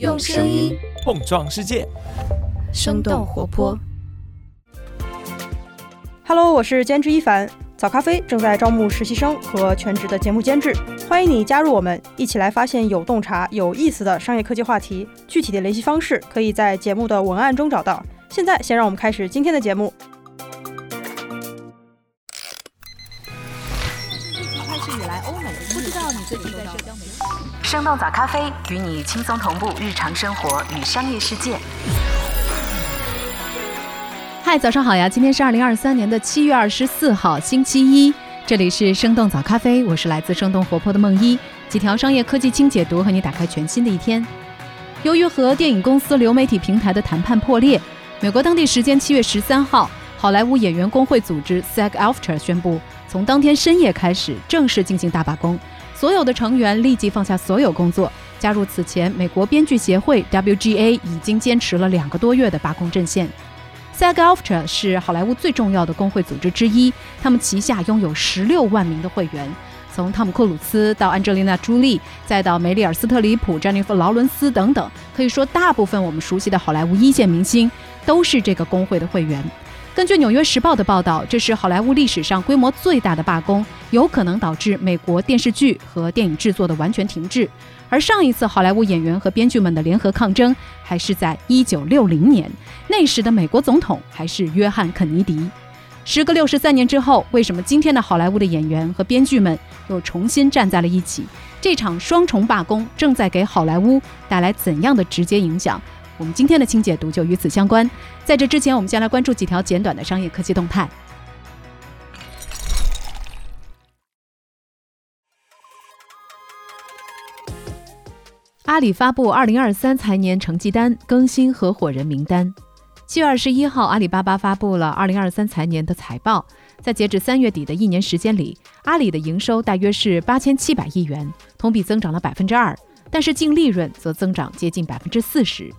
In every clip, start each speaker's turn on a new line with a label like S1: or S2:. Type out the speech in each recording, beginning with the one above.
S1: 用声音
S2: 碰撞世界，
S1: 生动活泼。
S3: Hello，我是监制一凡。早咖啡正在招募实习生和全职的节目监制，欢迎你加入我们，一起来发现有洞察、有意思的商业科技话题。具体的联系方式可以在节目的文案中找到。现在，先让我们开始今天的节目。
S4: 生动早咖啡与你轻松同步日常生活与商业世界。
S5: 嗨，早上好呀！今天是二零二三年的七月二十四号，星期一。这里是生动早咖啡，我是来自生动活泼的梦一，几条商业科技轻解读，和你打开全新的一天。由于和电影公司流媒体平台的谈判破裂，美国当地时间七月十三号，好莱坞演员工会组织 SAG-AFTRA 宣布，从当天深夜开始正式进行大罢工，所有的成员立即放下所有工作，加入此前美国编剧协会 WGA 已经坚持了两个多月的罢工阵线。SAG-AFTRA 是好莱坞最重要的工会组织之一，他们旗下拥有十六万名的会员，从汤姆·克鲁斯到安吉丽娜·朱莉，再到梅丽尔·斯特里普、詹妮弗·劳伦斯等等，可以说大部分我们熟悉的好莱坞一线明星都是这个工会的会员。根据《纽约时报》的报道，这是好莱坞历史上规模最大的罢工，有可能导致美国电视剧和电影制作的完全停滞。而上一次好莱坞演员和编剧们的联合抗争，还是在1960年，那时的美国总统还是约翰·肯尼迪。时隔六十三年之后，为什么今天的好莱坞的演员和编剧们又重新站在了一起？这场双重罢工正在给好莱坞带来怎样的直接影响？我们今天的轻解读就与此相关。在这之前，我们先来关注几条简短的商业科技动态。阿里发布二零二三财年成绩单，更新合伙人名单。七月二十一号，阿里巴巴发布了二零二三财年的财报。在截止三月底的一年时间里，阿里的营收大约是八千七百亿元，同比增长了百分之二，但是净利润则增长接近百分之四十。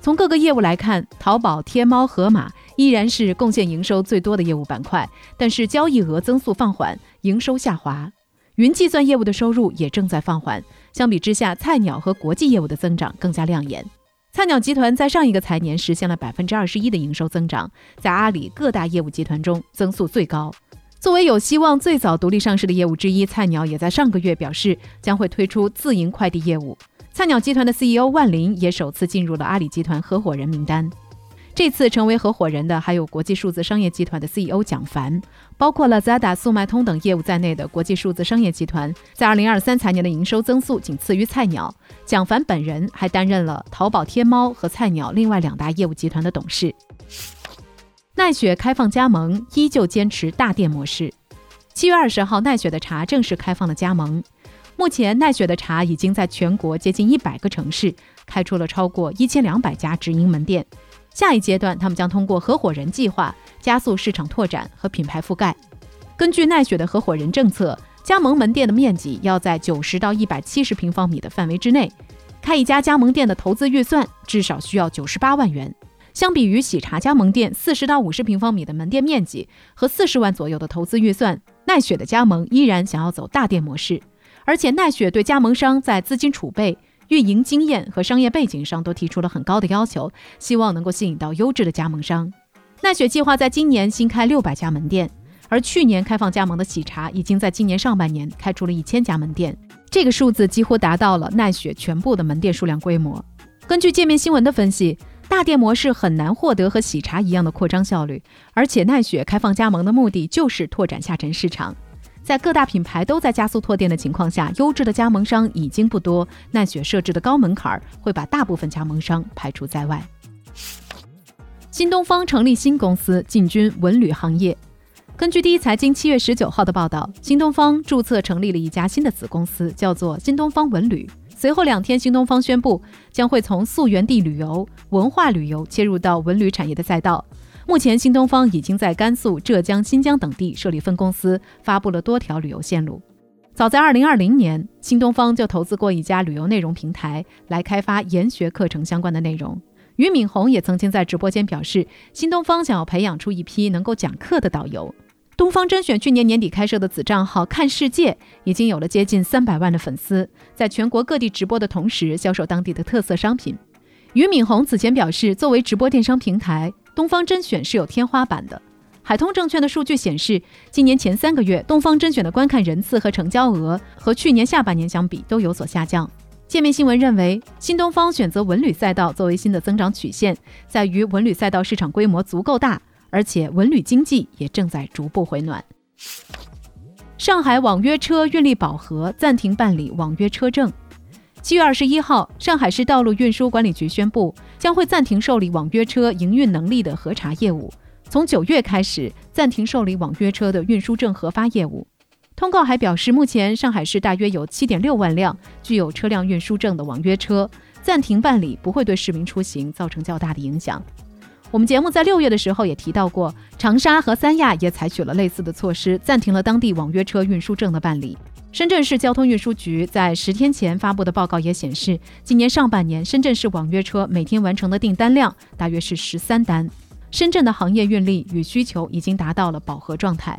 S5: 从各个业务来看，淘宝、天猫、盒马依然是贡献营收最多的业务板块，但是交易额增速放缓，营收下滑。云计算业务的收入也正在放缓。相比之下，菜鸟和国际业务的增长更加亮眼。菜鸟集团在上一个财年实现了百分之二十一的营收增长，在阿里各大业务集团中增速最高。作为有希望最早独立上市的业务之一，菜鸟也在上个月表示将会推出自营快递业务。菜鸟集团的 CEO 万林也首次进入了阿里集团合伙人名单。这次成为合伙人的还有国际数字商业集团的 CEO 蒋凡，包括了 Zada、速卖通等业务在内的国际数字商业集团，在2023财年的营收增速仅次于菜鸟。蒋凡本人还担任了淘宝、天猫和菜鸟另外两大业务集团的董事。奈雪开放加盟，依旧坚持大店模式。七月二十号，奈雪的茶正式开放了加盟。目前，奈雪的茶已经在全国接近一百个城市开出了超过一千两百家直营门店。下一阶段，他们将通过合伙人计划加速市场拓展和品牌覆盖。根据奈雪的合伙人政策，加盟门店的面积要在九十到一百七十平方米的范围之内。开一家加盟店的投资预算至少需要九十八万元。相比于喜茶加盟店四十到五十平方米的门店面积和四十万左右的投资预算，奈雪的加盟依然想要走大店模式。而且，奈雪对加盟商在资金储备、运营经验和商业背景上都提出了很高的要求，希望能够吸引到优质的加盟商。奈雪计划在今年新开六百家门店，而去年开放加盟的喜茶已经在今年上半年开出了一千家门店，这个数字几乎达到了奈雪全部的门店数量规模。根据界面新闻的分析，大店模式很难获得和喜茶一样的扩张效率，而且奈雪开放加盟的目的就是拓展下沉市场。在各大品牌都在加速拓店的情况下，优质的加盟商已经不多。奈雪设置的高门槛会把大部分加盟商排除在外。新东方成立新公司进军文旅行业。根据第一财经七月十九号的报道，新东方注册成立了一家新的子公司，叫做新东方文旅。随后两天，新东方宣布将会从溯源地旅游、文化旅游切入到文旅产业的赛道。目前，新东方已经在甘肃、浙江、新疆等地设立分公司，发布了多条旅游线路。早在2020年，新东方就投资过一家旅游内容平台，来开发研学课程相关的内容。俞敏洪也曾经在直播间表示，新东方想要培养出一批能够讲课的导游。东方甄选去年年底开设的子账号“看世界”已经有了接近三百万的粉丝，在全国各地直播的同时，销售当地的特色商品。俞敏洪此前表示，作为直播电商平台，东方甄选是有天花板的。海通证券的数据显示，今年前三个月，东方甄选的观看人次和成交额和去年下半年相比都有所下降。界面新闻认为，新东方选择文旅赛道作为新的增长曲线，在于文旅赛道市场规模足够大，而且文旅经济也正在逐步回暖。上海网约车运力饱和，暂停办理网约车证。七月二十一号，上海市道路运输管理局宣布，将会暂停受理网约车营运能力的核查业务。从九月开始，暂停受理网约车的运输证核发业务。通告还表示，目前上海市大约有七点六万辆具有车辆运输证的网约车，暂停办理不会对市民出行造成较大的影响。我们节目在六月的时候也提到过，长沙和三亚也采取了类似的措施，暂停了当地网约车运输证的办理。深圳市交通运输局在十天前发布的报告也显示，今年上半年深圳市网约车每天完成的订单量大约是十三单。深圳的行业运力与需求已经达到了饱和状态。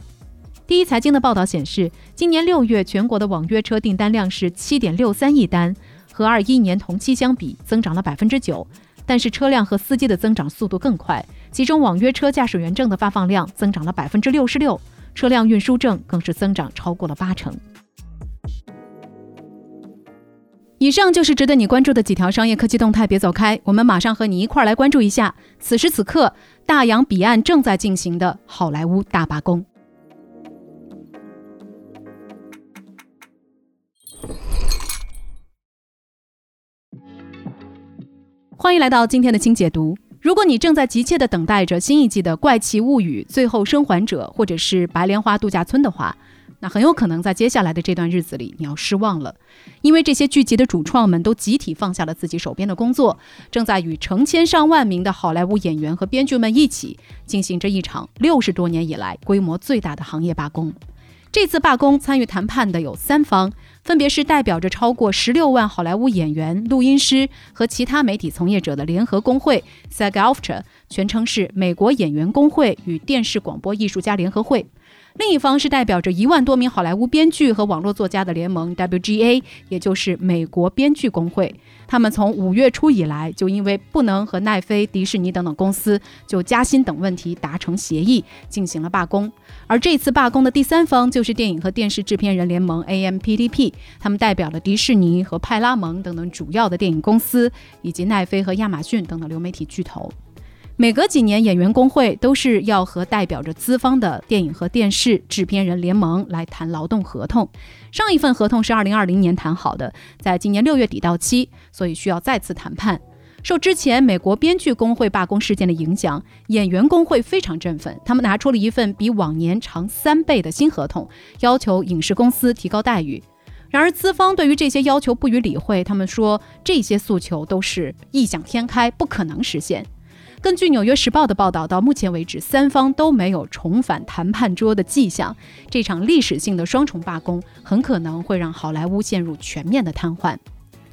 S5: 第一财经的报道显示，今年六月全国的网约车订单量是七点六三亿单，和二一年同期相比增长了百分之九。但是车辆和司机的增长速度更快，其中网约车驾驶员证的发放量增长了百分之六十六，车辆运输证更是增长超过了八成。以上就是值得你关注的几条商业科技动态，别走开，我们马上和你一块儿来关注一下。此时此刻，大洋彼岸正在进行的好莱坞大罢工。欢迎来到今天的轻解读。如果你正在急切的等待着新一季的《怪奇物语》《最后生还者》或者是《白莲花度假村》的话，那很有可能在接下来的这段日子里，你要失望了，因为这些剧集的主创们都集体放下了自己手边的工作，正在与成千上万名的好莱坞演员和编剧们一起进行着一场六十多年以来规模最大的行业罢工。这次罢工参与谈判的有三方，分别是代表着超过十六万好莱坞演员、录音师和其他媒体从业者的联合工会 （SAG-AFTRA），全称是美国演员工会与电视广播艺术家联合会。另一方是代表着一万多名好莱坞编剧和网络作家的联盟 WGA，也就是美国编剧工会。他们从五月初以来，就因为不能和奈飞、迪士尼等等公司就加薪等问题达成协议，进行了罢工。而这次罢工的第三方就是电影和电视制片人联盟 AMPTP，他们代表了迪士尼和派拉蒙等等主要的电影公司，以及奈飞和亚马逊等等流媒体巨头。每隔几年，演员工会都是要和代表着资方的电影和电视制片人联盟来谈劳动合同。上一份合同是二零二零年谈好的，在今年六月底到期，所以需要再次谈判。受之前美国编剧工会罢工事件的影响，演员工会非常振奋，他们拿出了一份比往年长三倍的新合同，要求影视公司提高待遇。然而资方对于这些要求不予理会，他们说这些诉求都是异想天开，不可能实现。根据《纽约时报》的报道，到目前为止，三方都没有重返谈判桌的迹象。这场历史性的双重罢工很可能会让好莱坞陷入全面的瘫痪。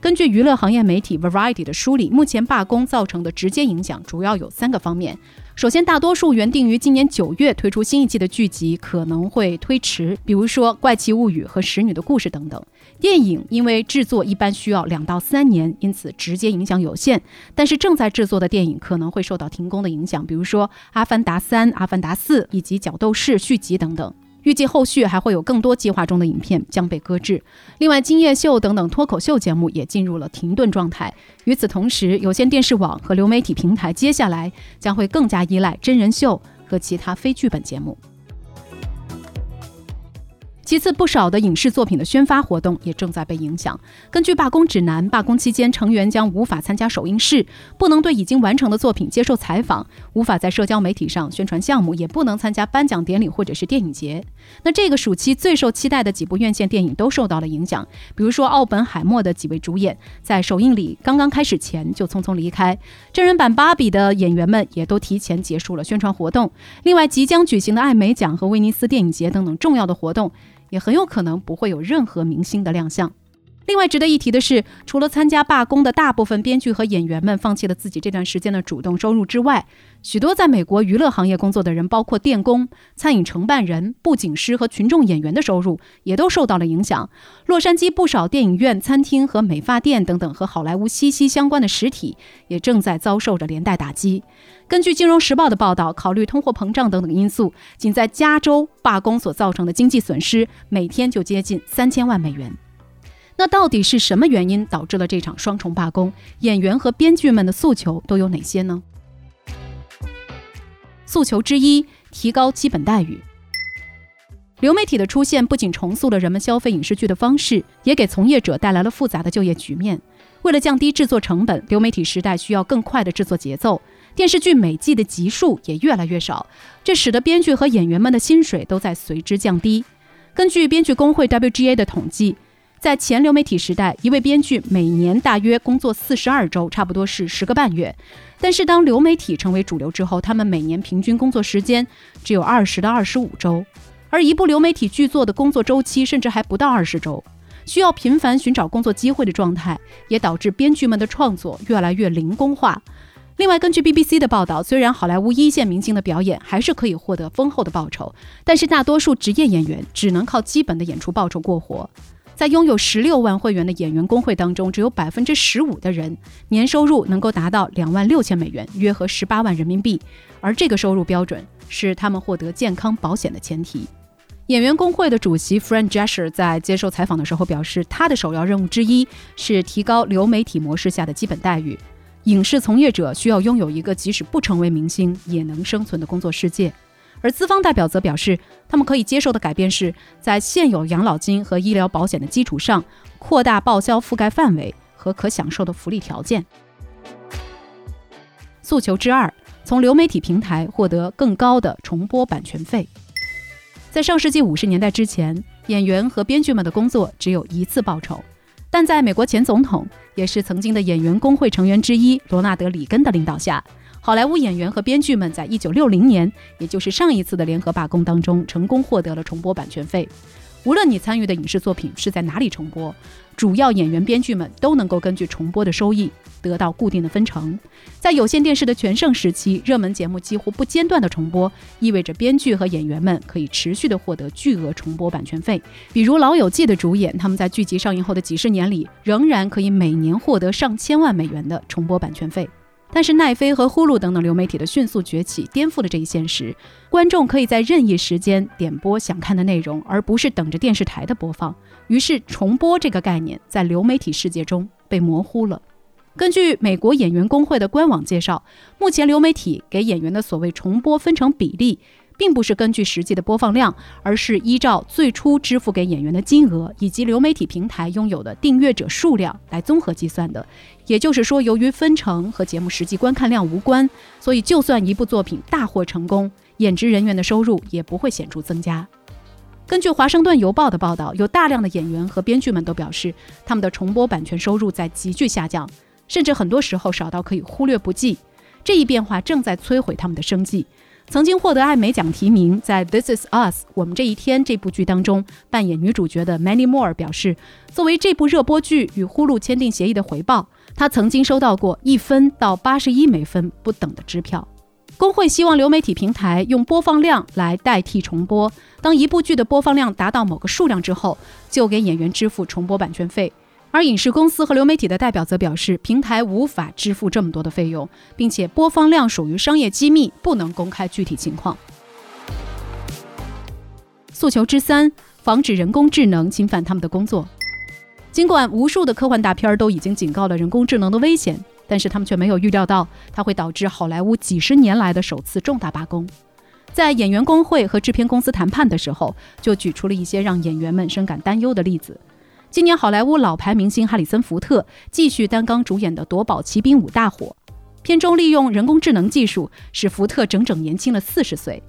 S5: 根据娱乐行业媒体 Variety 的梳理，目前罢工造成的直接影响主要有三个方面。首先，大多数原定于今年九月推出新一季的剧集可能会推迟，比如说《怪奇物语》和《使女的故事》等等。电影因为制作一般需要两到三年，因此直接影响有限。但是正在制作的电影可能会受到停工的影响，比如说《阿凡达三》《阿凡达四》以及《角斗士》续集等等。预计后续还会有更多计划中的影片将被搁置。另外，今夜秀等等脱口秀节目也进入了停顿状态。与此同时，有线电视网和流媒体平台接下来将会更加依赖真人秀和其他非剧本节目。其次，不少的影视作品的宣发活动也正在被影响。根据罢工指南，罢工期间成员将无法参加首映式，不能对已经完成的作品接受采访，无法在社交媒体上宣传项目，也不能参加颁奖典礼或者是电影节。那这个暑期最受期待的几部院线电影都受到了影响，比如说《奥本海默》的几位主演在首映礼刚刚开始前就匆匆离开，真人版《芭比》的演员们也都提前结束了宣传活动。另外，即将举行的艾美奖和威尼斯电影节等等重要的活动。也很有可能不会有任何明星的亮相。另外值得一提的是，除了参加罢工的大部分编剧和演员们放弃了自己这段时间的主动收入之外，许多在美国娱乐行业工作的人，包括电工、餐饮承办人、布景师和群众演员的收入也都受到了影响。洛杉矶不少电影院、餐厅和美发店等等和好莱坞息息相关的实体也正在遭受着连带打击。根据《金融时报》的报道，考虑通货膨胀等等因素，仅在加州罢工所造成的经济损失每天就接近三千万美元。那到底是什么原因导致了这场双重罢工？演员和编剧们的诉求都有哪些呢？诉求之一：提高基本待遇。流媒体的出现不仅重塑了人们消费影视剧的方式，也给从业者带来了复杂的就业局面。为了降低制作成本，流媒体时代需要更快的制作节奏，电视剧每季的集数也越来越少，这使得编剧和演员们的薪水都在随之降低。根据编剧工会 WGA 的统计。在前流媒体时代，一位编剧每年大约工作四十二周，差不多是十个半月。但是当流媒体成为主流之后，他们每年平均工作时间只有二十到二十五周，而一部流媒体剧作的工作周期甚至还不到二十周。需要频繁寻找工作机会的状态，也导致编剧们的创作越来越零工化。另外，根据 BBC 的报道，虽然好莱坞一线明星的表演还是可以获得丰厚的报酬，但是大多数职业演员只能靠基本的演出报酬过活。在拥有十六万会员的演员工会当中，只有百分之十五的人年收入能够达到两万六千美元，约合十八万人民币。而这个收入标准是他们获得健康保险的前提。演员工会的主席 Fran Drescher 在接受采访的时候表示，他的首要任务之一是提高流媒体模式下的基本待遇。影视从业者需要拥有一个即使不成为明星也能生存的工作世界。而资方代表则表示，他们可以接受的改变是在现有养老金和医疗保险的基础上，扩大报销覆盖范围和可享受的福利条件。诉求之二，从流媒体平台获得更高的重播版权费。在上世纪五十年代之前，演员和编剧们的工作只有一次报酬，但在美国前总统，也是曾经的演员工会成员之一罗纳德·里根的领导下。好莱坞演员和编剧们在一九六零年，也就是上一次的联合罢工当中，成功获得了重播版权费。无论你参与的影视作品是在哪里重播，主要演员、编剧们都能够根据重播的收益得到固定的分成。在有线电视的全盛时期，热门节目几乎不间断的重播，意味着编剧和演员们可以持续的获得巨额重播版权费。比如《老友记》的主演，他们在剧集上映后的几十年里，仍然可以每年获得上千万美元的重播版权费。但是奈飞和呼噜等等流媒体的迅速崛起，颠覆了这一现实。观众可以在任意时间点播想看的内容，而不是等着电视台的播放。于是，重播这个概念在流媒体世界中被模糊了。根据美国演员工会的官网介绍，目前流媒体给演员的所谓重播分成比例。并不是根据实际的播放量，而是依照最初支付给演员的金额以及流媒体平台拥有的订阅者数量来综合计算的。也就是说，由于分成和节目实际观看量无关，所以就算一部作品大获成功，演职人员的收入也不会显著增加。根据《华盛顿邮报》的报道，有大量的演员和编剧们都表示，他们的重播版权收入在急剧下降，甚至很多时候少到可以忽略不计。这一变化正在摧毁他们的生计。曾经获得艾美奖提名，在《This Is Us》我们这一天这部剧当中扮演女主角的 Many Moore 表示，作为这部热播剧与呼噜签订协议的回报，她曾经收到过一分到八十一美分不等的支票。工会希望流媒体平台用播放量来代替重播，当一部剧的播放量达到某个数量之后，就给演员支付重播版权费。而影视公司和流媒体的代表则表示，平台无法支付这么多的费用，并且播放量属于商业机密，不能公开具体情况。诉求之三：防止人工智能侵犯他们的工作。尽管无数的科幻大片都已经警告了人工智能的危险，但是他们却没有预料到它会导致好莱坞几十年来的首次重大罢工。在演员工会和制片公司谈判的时候，就举出了一些让演员们深感担忧的例子。今年，好莱坞老牌明星哈里森·福特继续担纲主演的《夺宝奇兵五》大火。片中利用人工智能技术，使福特整整年轻了四十岁。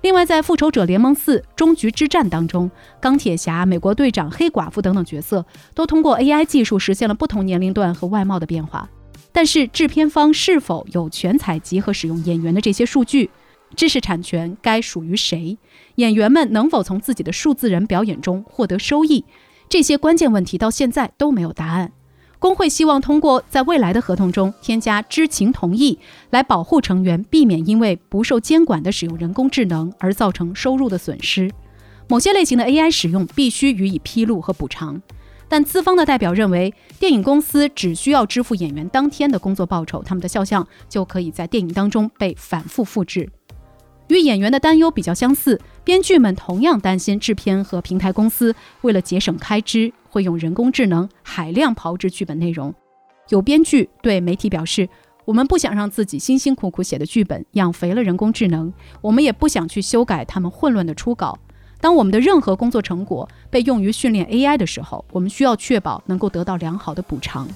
S5: 另外，在《复仇者联盟四：终局之战》当中，钢铁侠、美国队长、黑寡妇等等角色都通过 AI 技术实现了不同年龄段和外貌的变化。但是，制片方是否有权采集和使用演员的这些数据？知识产权该属于谁？演员们能否从自己的数字人表演中获得收益？这些关键问题到现在都没有答案。工会希望通过在未来的合同中添加知情同意，来保护成员避免因为不受监管的使用人工智能而造成收入的损失。某些类型的 AI 使用必须予以披露和补偿。但资方的代表认为，电影公司只需要支付演员当天的工作报酬，他们的肖像就可以在电影当中被反复复制。与演员的担忧比较相似，编剧们同样担心制片和平台公司为了节省开支，会用人工智能海量炮制剧本内容。有编剧对媒体表示：“我们不想让自己辛辛苦苦写的剧本养肥了人工智能，我们也不想去修改他们混乱的初稿。”当我们的任何工作成果被用于训练 AI 的时候，我们需要确保能够得到良好的补偿。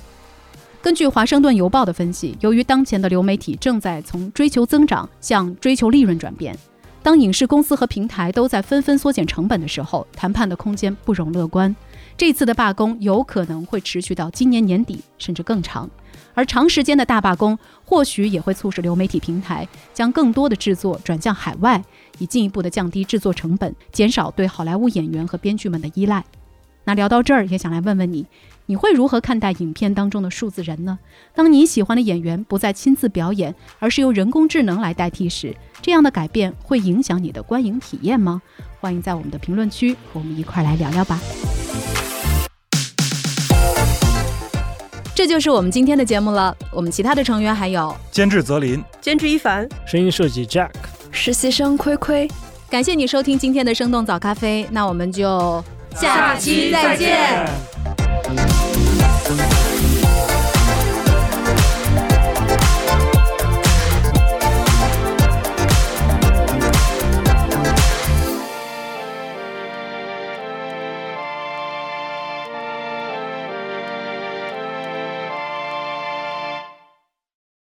S5: 根据《华盛顿邮报》的分析，由于当前的流媒体正在从追求增长向追求利润转变，当影视公司和平台都在纷纷缩减成本的时候，谈判的空间不容乐观。这次的罢工有可能会持续到今年年底，甚至更长。而长时间的大罢工，或许也会促使流媒体平台将更多的制作转向海外，以进一步的降低制作成本，减少对好莱坞演员和编剧们的依赖。那聊到这儿，也想来问问你，你会如何看待影片当中的数字人呢？当你喜欢的演员不再亲自表演，而是由人工智能来代替时，这样的改变会影响你的观影体验吗？欢迎在我们的评论区和我们一块来聊聊吧。这就是我们今天的节目了。我们其他的成员还有
S6: 监制泽林，
S3: 监制一凡，
S7: 声音设计 Jack，
S1: 实习生亏亏。
S5: 感谢你收听今天的生动早咖啡，那我们就
S1: 下期再见。